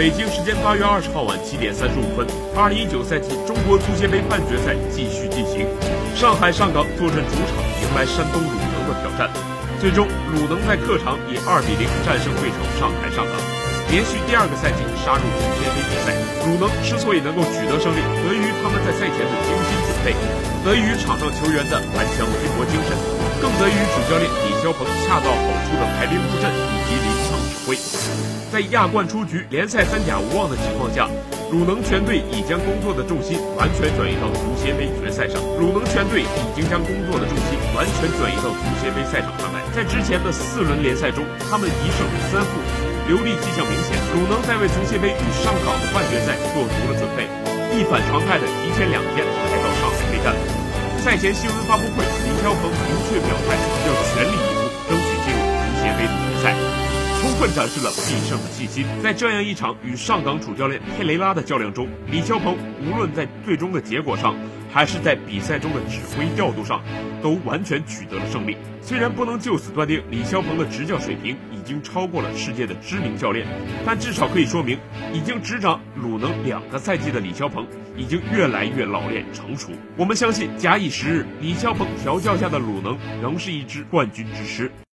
北京时间八月二十号晚七点三十五分，二零一九赛季中国足协杯半决赛继续进行，上海上港坐镇主场迎来山东鲁能的挑战。最终，鲁能在客场以二比零战胜对手上海上港，连续第二个赛季杀入足协杯决赛。鲁能之所以能够取得胜利，得益于他们在赛前的精心准备，得益于场上球员的顽强拼搏精神，更得益于主教练李霄鹏恰到好处的排兵布阵挥。在亚冠出局、联赛三甲无望的情况下，鲁能全队已将工作的重心完全转移到足协杯决赛上。鲁能全队已经将工作的重心完全转移到足协杯赛场上来。在之前的四轮联赛中，他们一胜三负，流利迹象明显。鲁能在为足协杯与上港的半决赛做足了准备，一反常态的提前两天来到上海备战。赛前新闻发布会，李霄鹏明确表示充分展示了必胜的信心。在这样一场与上港主教练佩雷拉的较量中，李霄鹏无论在最终的结果上，还是在比赛中的指挥调度上，都完全取得了胜利。虽然不能就此断定李霄鹏的执教水平已经超过了世界的知名教练，但至少可以说明，已经执掌鲁能两个赛季的李霄鹏已经越来越老练成熟。我们相信，假以时日，李霄鹏调教下的鲁能仍是一支冠军之师。